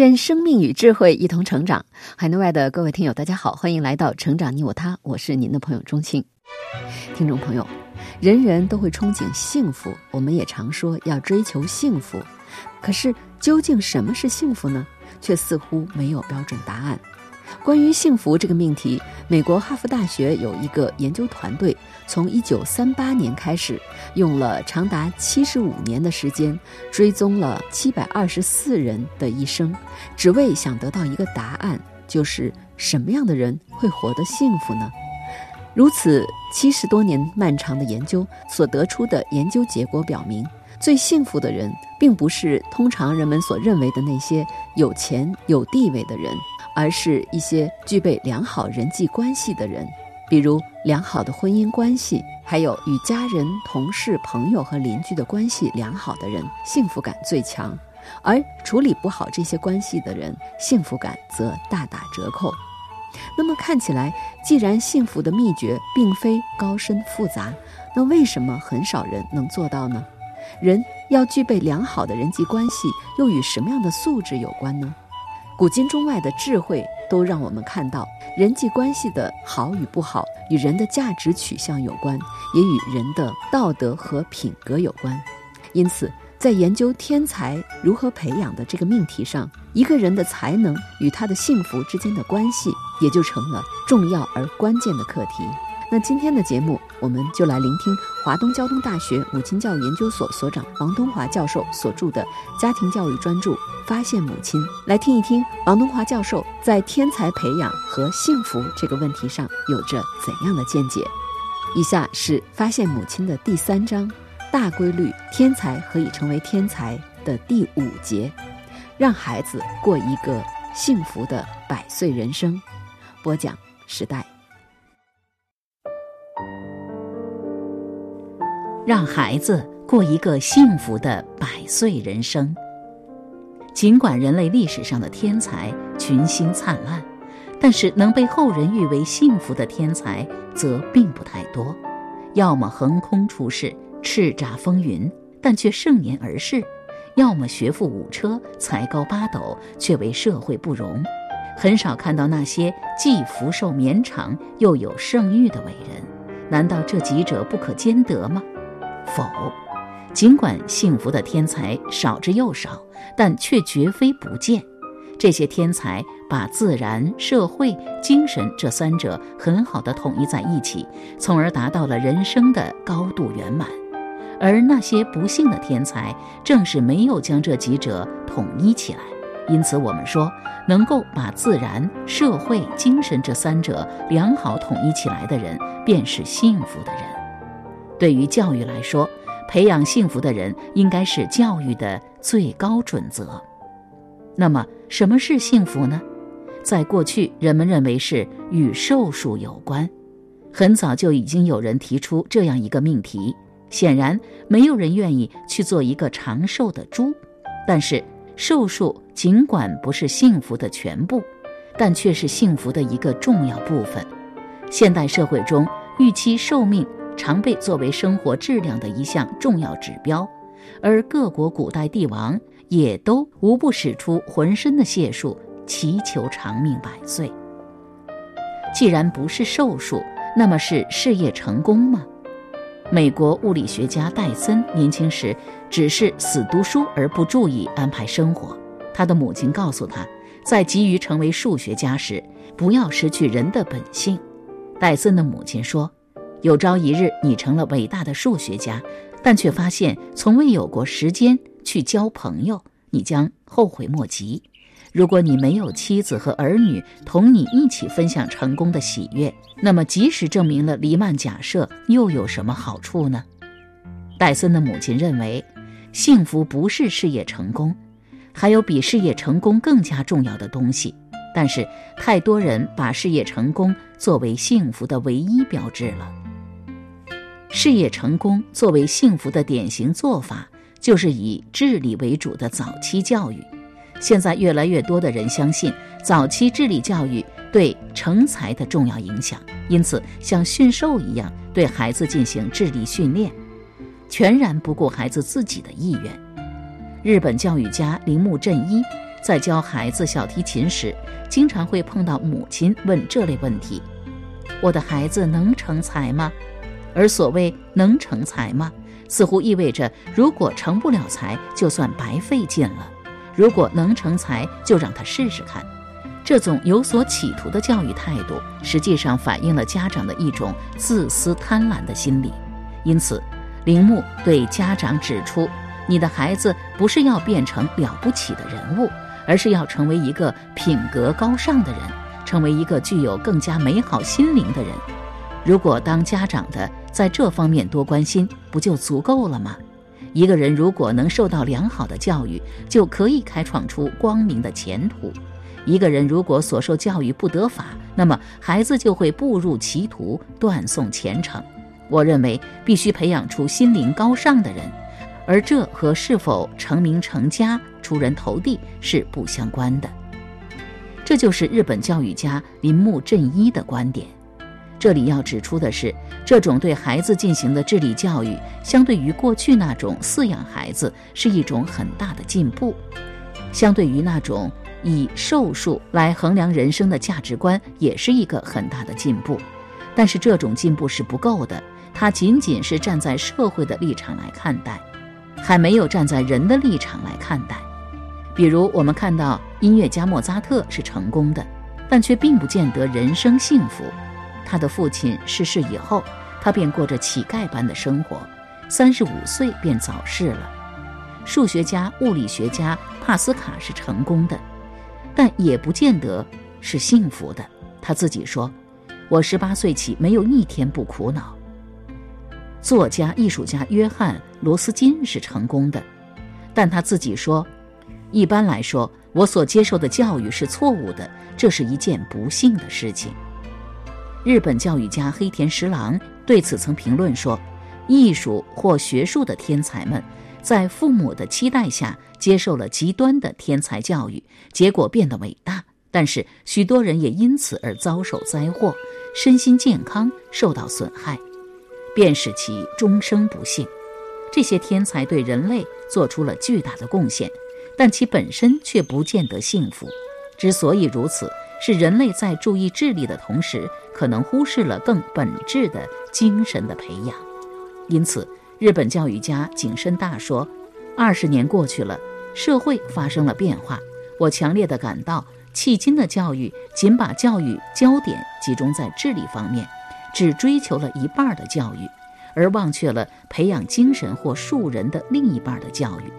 愿生命与智慧一同成长。海内外的各位听友，大家好，欢迎来到《成长你我他》，我是您的朋友钟庆。听众朋友，人人都会憧憬幸福，我们也常说要追求幸福。可是，究竟什么是幸福呢？却似乎没有标准答案。关于幸福这个命题，美国哈佛大学有一个研究团队，从1938年开始，用了长达75年的时间，追踪了724人的一生，只为想得到一个答案，就是什么样的人会活得幸福呢？如此七十多年漫长的研究所得出的研究结果表明，最幸福的人，并不是通常人们所认为的那些有钱有地位的人。而是一些具备良好人际关系的人，比如良好的婚姻关系，还有与家人、同事、朋友和邻居的关系良好的人，幸福感最强；而处理不好这些关系的人，幸福感则大打折扣。那么看起来，既然幸福的秘诀并非高深复杂，那为什么很少人能做到呢？人要具备良好的人际关系，又与什么样的素质有关呢？古今中外的智慧都让我们看到，人际关系的好与不好与人的价值取向有关，也与人的道德和品格有关。因此，在研究天才如何培养的这个命题上，一个人的才能与他的幸福之间的关系，也就成了重要而关键的课题。那今天的节目，我们就来聆听华东交通大学母亲教育研究所所长王东华教授所著的家庭教育专著《发现母亲》，来听一听王东华教授在天才培养和幸福这个问题上有着怎样的见解。以下是《发现母亲》的第三章“大规律：天才何以成为天才”的第五节，让孩子过一个幸福的百岁人生。播讲：时代。让孩子过一个幸福的百岁人生。尽管人类历史上的天才群星灿烂，但是能被后人誉为幸福的天才则并不太多。要么横空出世，叱咤风云，但却盛年而逝；要么学富五车，才高八斗，却为社会不容。很少看到那些既福寿绵长又有盛誉的伟人。难道这几者不可兼得吗？否，尽管幸福的天才少之又少，但却绝非不见。这些天才把自然、社会、精神这三者很好的统一在一起，从而达到了人生的高度圆满。而那些不幸的天才，正是没有将这几者统一起来。因此，我们说，能够把自然、社会、精神这三者良好统一起来的人，便是幸福的人。对于教育来说，培养幸福的人应该是教育的最高准则。那么，什么是幸福呢？在过去，人们认为是与寿数有关。很早就已经有人提出这样一个命题。显然，没有人愿意去做一个长寿的猪。但是，寿数尽管不是幸福的全部，但却是幸福的一个重要部分。现代社会中，预期寿命。常被作为生活质量的一项重要指标，而各国古代帝王也都无不使出浑身的解数，祈求长命百岁。既然不是寿数，那么是事业成功吗？美国物理学家戴森年轻时只是死读书而不注意安排生活，他的母亲告诉他，在急于成为数学家时，不要失去人的本性。戴森的母亲说。有朝一日，你成了伟大的数学家，但却发现从未有过时间去交朋友，你将后悔莫及。如果你没有妻子和儿女同你一起分享成功的喜悦，那么即使证明了黎曼假设，又有什么好处呢？戴森的母亲认为，幸福不是事业成功，还有比事业成功更加重要的东西，但是太多人把事业成功作为幸福的唯一标志了。事业成功作为幸福的典型做法，就是以智力为主的早期教育。现在越来越多的人相信早期智力教育对成才的重要影响，因此像驯兽一样对孩子进行智力训练，全然不顾孩子自己的意愿。日本教育家铃木正一在教孩子小提琴时，经常会碰到母亲问这类问题：“我的孩子能成才吗？”而所谓“能成才吗”，似乎意味着如果成不了才，就算白费劲了；如果能成才，就让他试试看。这种有所企图的教育态度，实际上反映了家长的一种自私贪婪的心理。因此，铃木对家长指出：“你的孩子不是要变成了不起的人物，而是要成为一个品格高尚的人，成为一个具有更加美好心灵的人。”如果当家长的在这方面多关心，不就足够了吗？一个人如果能受到良好的教育，就可以开创出光明的前途；一个人如果所受教育不得法，那么孩子就会步入歧途，断送前程。我认为必须培养出心灵高尚的人，而这和是否成名成家、出人头地是不相关的。这就是日本教育家铃木正一的观点。这里要指出的是，这种对孩子进行的智力教育，相对于过去那种饲养孩子，是一种很大的进步；相对于那种以寿数来衡量人生的价值观，也是一个很大的进步。但是这种进步是不够的，它仅仅是站在社会的立场来看待，还没有站在人的立场来看待。比如，我们看到音乐家莫扎特是成功的，但却并不见得人生幸福。他的父亲逝世以后，他便过着乞丐般的生活，三十五岁便早逝了。数学家、物理学家帕斯卡是成功的，但也不见得是幸福的。他自己说：“我十八岁起没有一天不苦恼。”作家、艺术家约翰·罗斯金是成功的，但他自己说：“一般来说，我所接受的教育是错误的，这是一件不幸的事情。”日本教育家黑田十郎对此曾评论说：“艺术或学术的天才们，在父母的期待下接受了极端的天才教育，结果变得伟大。但是许多人也因此而遭受灾祸，身心健康受到损害，便使其终生不幸。这些天才对人类做出了巨大的贡献，但其本身却不见得幸福。之所以如此。”是人类在注意智力的同时，可能忽视了更本质的精神的培养。因此，日本教育家井深大说：“二十年过去了，社会发生了变化。我强烈的感到，迄今的教育仅把教育焦点集中在智力方面，只追求了一半的教育，而忘却了培养精神或树人的另一半的教育。”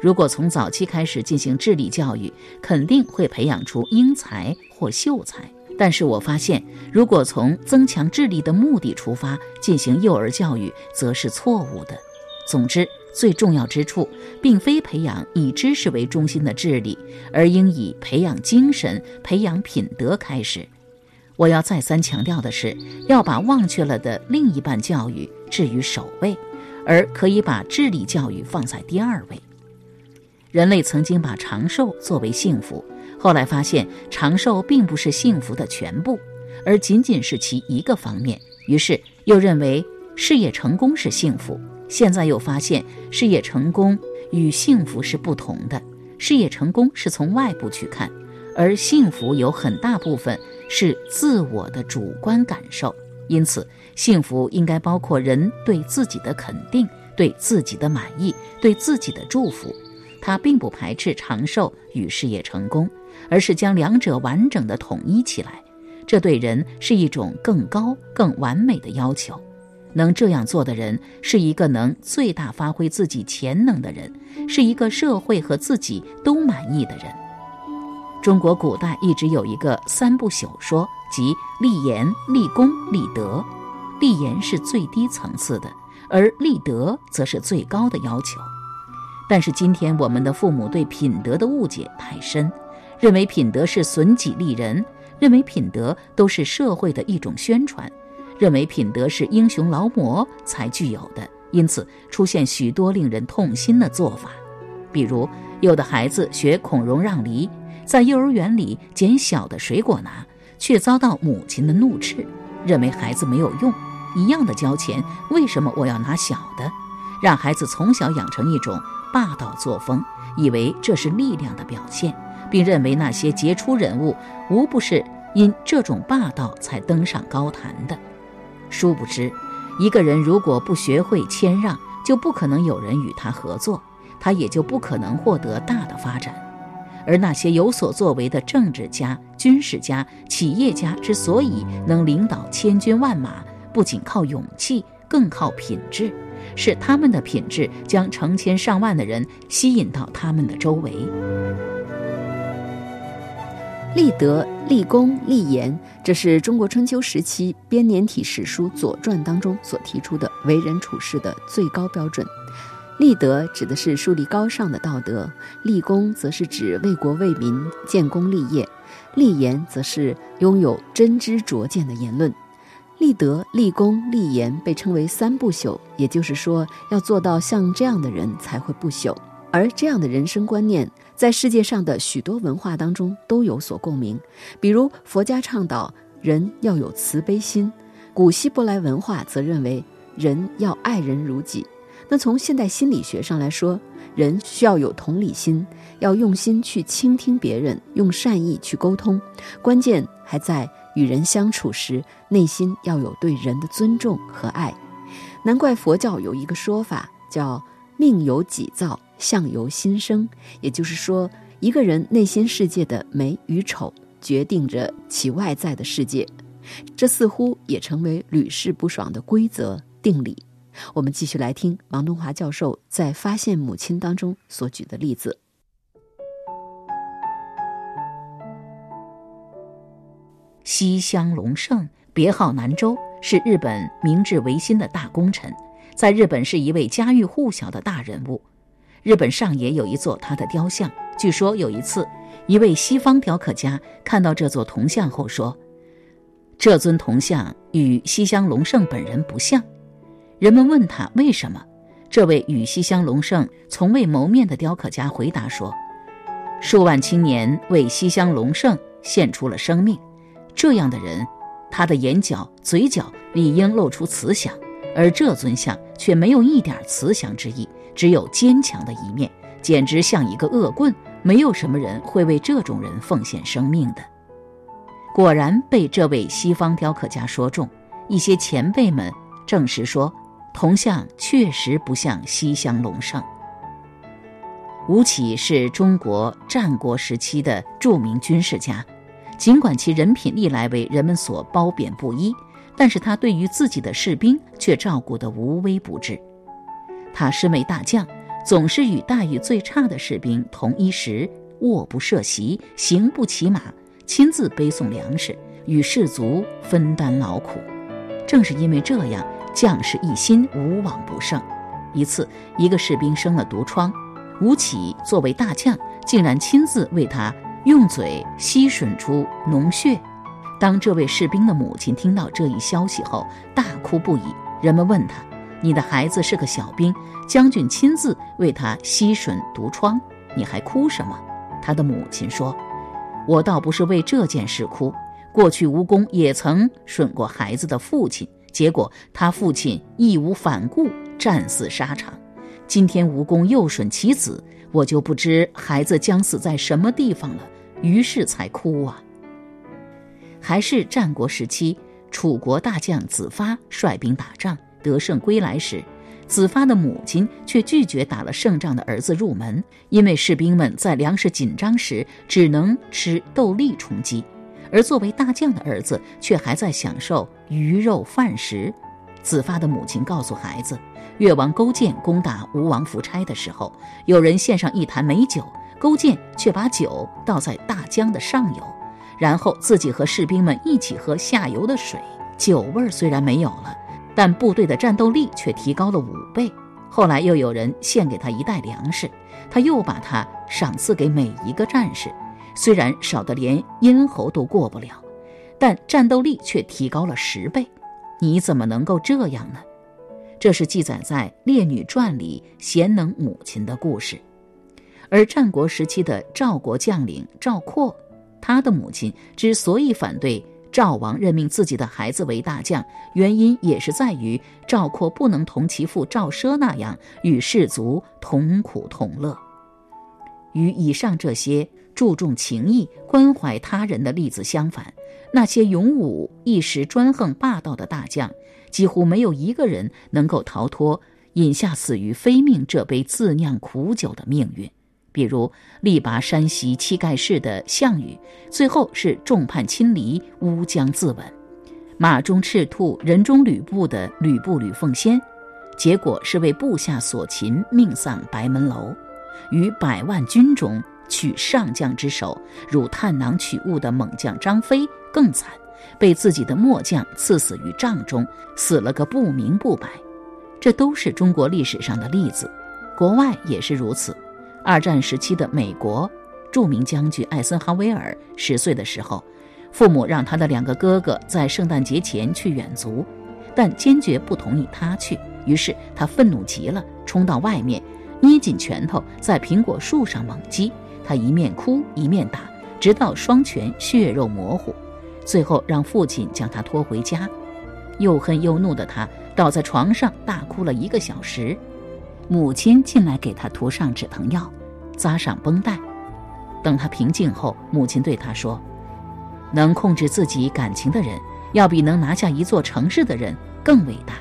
如果从早期开始进行智力教育，肯定会培养出英才或秀才。但是我发现，如果从增强智力的目的出发进行幼儿教育，则是错误的。总之，最重要之处并非培养以知识为中心的智力，而应以培养精神、培养品德开始。我要再三强调的是，要把忘却了的另一半教育置于首位，而可以把智力教育放在第二位。人类曾经把长寿作为幸福，后来发现长寿并不是幸福的全部，而仅仅是其一个方面。于是又认为事业成功是幸福，现在又发现事业成功与幸福是不同的。事业成功是从外部去看，而幸福有很大部分是自我的主观感受。因此，幸福应该包括人对自己的肯定、对自己的满意、对自己的祝福。他并不排斥长寿与事业成功，而是将两者完整的统一起来。这对人是一种更高、更完美的要求。能这样做的人，是一个能最大发挥自己潜能的人，是一个社会和自己都满意的人。中国古代一直有一个三不朽说，即立言、立功、立德。立言是最低层次的，而立德则是最高的要求。但是今天我们的父母对品德的误解太深，认为品德是损己利人，认为品德都是社会的一种宣传，认为品德是英雄劳模才具有的，因此出现许多令人痛心的做法。比如，有的孩子学孔融让梨，在幼儿园里捡小的水果拿，却遭到母亲的怒斥，认为孩子没有用，一样的交钱，为什么我要拿小的？让孩子从小养成一种。霸道作风，以为这是力量的表现，并认为那些杰出人物无不是因这种霸道才登上高坛的。殊不知，一个人如果不学会谦让，就不可能有人与他合作，他也就不可能获得大的发展。而那些有所作为的政治家、军事家、企业家之所以能领导千军万马，不仅靠勇气，更靠品质。是他们的品质将成千上万的人吸引到他们的周围。立德、立功、立言，这是中国春秋时期编年体史书《左传》当中所提出的为人处事的最高标准。立德指的是树立高尚的道德，立功则是指为国为民建功立业，立言则是拥有真知灼见的言论。立德、立功、立言被称为三不朽，也就是说，要做到像这样的人才会不朽。而这样的人生观念，在世界上的许多文化当中都有所共鸣。比如佛家倡导人要有慈悲心，古希伯来文化则认为人要爱人如己。那从现代心理学上来说，人需要有同理心，要用心去倾听别人，用善意去沟通。关键还在。与人相处时，内心要有对人的尊重和爱。难怪佛教有一个说法叫“命由己造，相由心生”，也就是说，一个人内心世界的美与丑，决定着其外在的世界。这似乎也成为屡试不爽的规则定理。我们继续来听王东华教授在《发现母亲》当中所举的例子。西乡隆盛，别号南州，是日本明治维新的大功臣，在日本是一位家喻户晓的大人物。日本上野有一座他的雕像，据说有一次，一位西方雕刻家看到这座铜像后说：“这尊铜像与西乡隆盛本人不像。”人们问他为什么，这位与西乡隆盛从未谋面的雕刻家回答说：“数万青年为西乡隆盛献出了生命。”这样的人，他的眼角、嘴角理应露出慈祥，而这尊像却没有一点慈祥之意，只有坚强的一面，简直像一个恶棍。没有什么人会为这种人奉献生命的。果然被这位西方雕刻家说中，一些前辈们证实说，铜像确实不像西乡隆盛。吴起是中国战国时期的著名军事家。尽管其人品历来为人们所褒贬不一，但是他对于自己的士兵却照顾得无微不至。他身为大将，总是与待遇最差的士兵同一时，卧不设席，行不骑马，亲自背送粮食，与士卒分担劳苦。正是因为这样，将士一心，无往不胜。一次，一个士兵生了毒疮，吴起作为大将，竟然亲自为他。用嘴吸吮出脓血。当这位士兵的母亲听到这一消息后，大哭不已。人们问他：“你的孩子是个小兵，将军亲自为他吸吮毒疮，你还哭什么？”他的母亲说：“我倒不是为这件事哭。过去吴公也曾吮过孩子的父亲，结果他父亲义无反顾，战死沙场。今天吴公又吮其子。”我就不知孩子将死在什么地方了，于是才哭啊。还是战国时期，楚国大将子发率兵打仗得胜归来时，子发的母亲却拒绝打了胜仗的儿子入门，因为士兵们在粮食紧张时只能吃豆粒充饥，而作为大将的儿子却还在享受鱼肉饭食。子发的母亲告诉孩子。越王勾践攻打吴王夫差的时候，有人献上一坛美酒，勾践却把酒倒在大江的上游，然后自己和士兵们一起喝下游的水。酒味虽然没有了，但部队的战斗力却提高了五倍。后来又有人献给他一袋粮食，他又把它赏赐给每一个战士，虽然少得连咽喉都过不了，但战斗力却提高了十倍。你怎么能够这样呢？这是记载在《列女传》里贤能母亲的故事。而战国时期的赵国将领赵括，他的母亲之所以反对赵王任命自己的孩子为大将，原因也是在于赵括不能同其父赵奢那样与士卒同苦同乐。与以上这些注重情义、关怀他人的例子相反，那些勇武一时专横霸道的大将，几乎没有一个人能够逃脱饮下死于非命这杯自酿苦酒的命运。比如力拔山兮气盖世的项羽，最后是众叛亲离，乌江自刎；马中赤兔，人中吕布的吕布吕奉先，结果是为部下所擒，命丧白门楼；于百万军中取上将之首，如探囊取物的猛将张飞更惨，被自己的末将刺死于帐中，死了个不明不白。这都是中国历史上的例子，国外也是如此。二战时期的美国，著名将军艾森豪威尔十岁的时候，父母让他的两个哥哥在圣诞节前去远足，但坚决不同意他去。于是他愤怒极了，冲到外面，捏紧拳头在苹果树上猛击。他一面哭一面打，直到双拳血肉模糊，最后让父亲将他拖回家。又恨又怒的他倒在床上大哭了一个小时。母亲进来给他涂上止疼药，扎上绷带。等他平静后，母亲对他说：“能控制自己感情的人，要比能拿下一座城市的人更伟大。”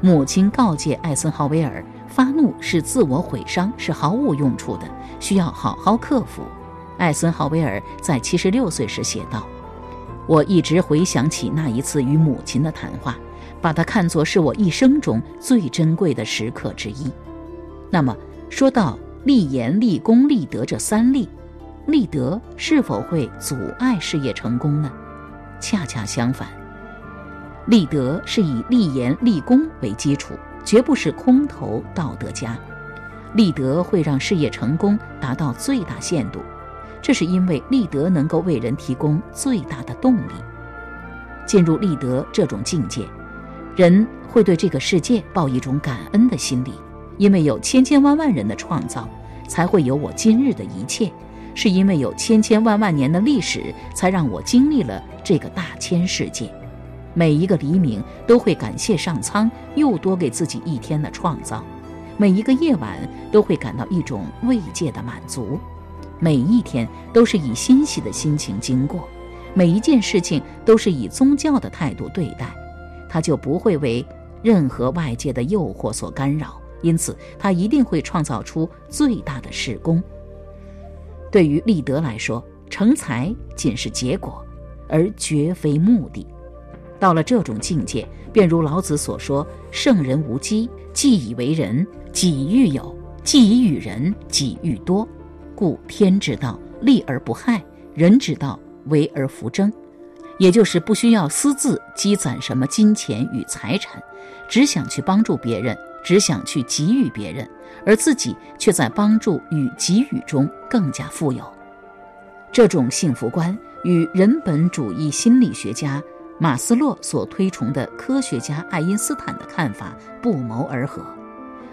母亲告诫艾森豪威尔：“发怒是自我毁伤，是毫无用处的，需要好好克服。”艾森豪威尔在七十六岁时写道：“我一直回想起那一次与母亲的谈话。”把它看作是我一生中最珍贵的时刻之一。那么，说到立言、立功、立德这三立，立德是否会阻碍事业成功呢？恰恰相反，立德是以立言、立功为基础，绝不是空头道德家。立德会让事业成功达到最大限度，这是因为立德能够为人提供最大的动力。进入立德这种境界。人会对这个世界抱一种感恩的心理，因为有千千万万人的创造，才会有我今日的一切；是因为有千千万万年的历史，才让我经历了这个大千世界。每一个黎明都会感谢上苍又多给自己一天的创造，每一个夜晚都会感到一种慰藉的满足，每一天都是以欣喜的心情经过，每一件事情都是以宗教的态度对待。他就不会为任何外界的诱惑所干扰，因此他一定会创造出最大的事功。对于立德来说，成才仅是结果，而绝非目的。到了这种境界，便如老子所说：“圣人无机，既以为人，己欲有；既以与人，己欲多。故天之道，利而不害；人之道，为而弗争。”也就是不需要私自积攒什么金钱与财产，只想去帮助别人，只想去给予别人，而自己却在帮助与给予中更加富有。这种幸福观与人本主义心理学家马斯洛所推崇的科学家爱因斯坦的看法不谋而合。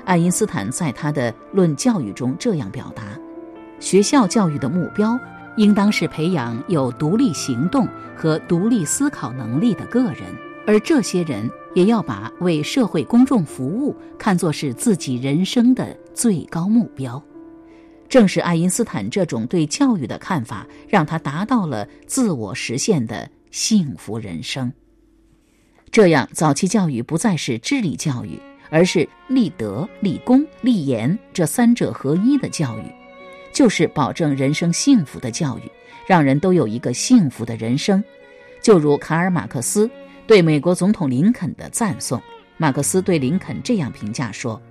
爱因斯坦在他的《论教育》中这样表达：学校教育的目标。应当是培养有独立行动和独立思考能力的个人，而这些人也要把为社会公众服务看作是自己人生的最高目标。正是爱因斯坦这种对教育的看法，让他达到了自我实现的幸福人生。这样，早期教育不再是智力教育，而是立德、立功、立言这三者合一的教育。就是保证人生幸福的教育，让人都有一个幸福的人生。就如卡尔·马克思对美国总统林肯的赞颂，马克思对林肯这样评价说：“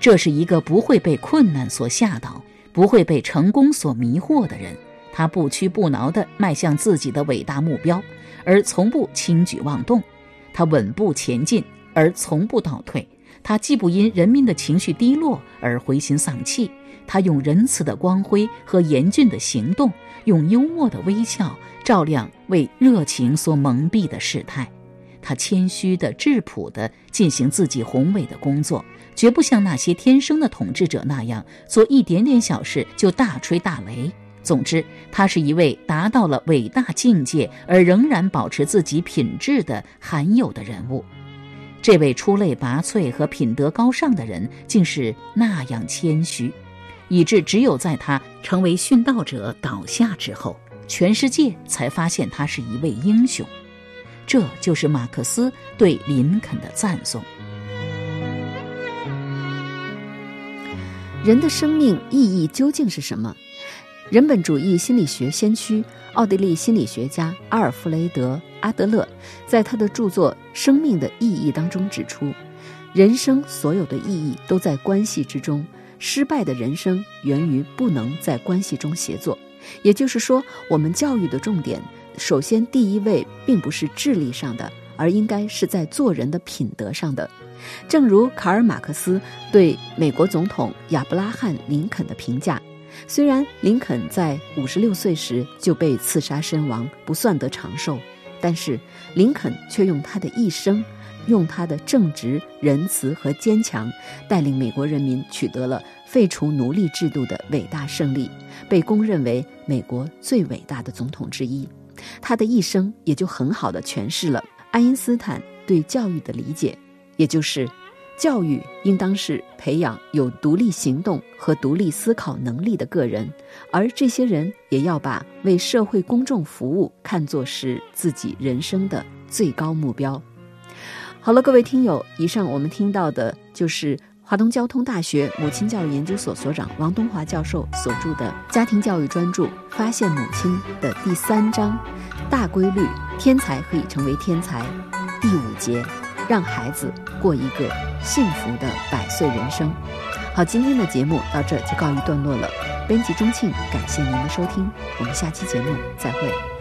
这是一个不会被困难所吓倒，不会被成功所迷惑的人。他不屈不挠地迈向自己的伟大目标，而从不轻举妄动。他稳步前进，而从不倒退。他既不因人民的情绪低落而灰心丧气。”他用仁慈的光辉和严峻的行动，用幽默的微笑照亮为热情所蒙蔽的世态。他谦虚的、质朴的进行自己宏伟的工作，绝不像那些天生的统治者那样做一点点小事就大吹大擂。总之，他是一位达到了伟大境界而仍然保持自己品质的罕有的人物。这位出类拔萃和品德高尚的人，竟是那样谦虚，以致只有在他成为殉道者倒下之后，全世界才发现他是一位英雄。这就是马克思对林肯的赞颂。人的生命意义究竟是什么？人本主义心理学先驱、奥地利心理学家阿尔弗雷德·阿德勒在他的著作《生命的意义》当中指出，人生所有的意义都在关系之中。失败的人生源于不能在关系中协作。也就是说，我们教育的重点，首先第一位并不是智力上的，而应该是在做人的品德上的。正如卡尔·马克思对美国总统亚伯拉罕·林肯的评价。虽然林肯在五十六岁时就被刺杀身亡，不算得长寿，但是林肯却用他的一生，用他的正直、仁慈和坚强，带领美国人民取得了废除奴隶制度的伟大胜利，被公认为美国最伟大的总统之一。他的一生也就很好的诠释了爱因斯坦对教育的理解，也就是。教育应当是培养有独立行动和独立思考能力的个人，而这些人也要把为社会公众服务看作是自己人生的最高目标。好了，各位听友，以上我们听到的就是华东交通大学母亲教育研究所所长王东华教授所著的《家庭教育专著：发现母亲》的第三章“大规律：天才可以成为天才”第五节。让孩子过一个幸福的百岁人生。好，今天的节目到这儿就告一段落了。编辑钟庆，感谢您的收听，我们下期节目再会。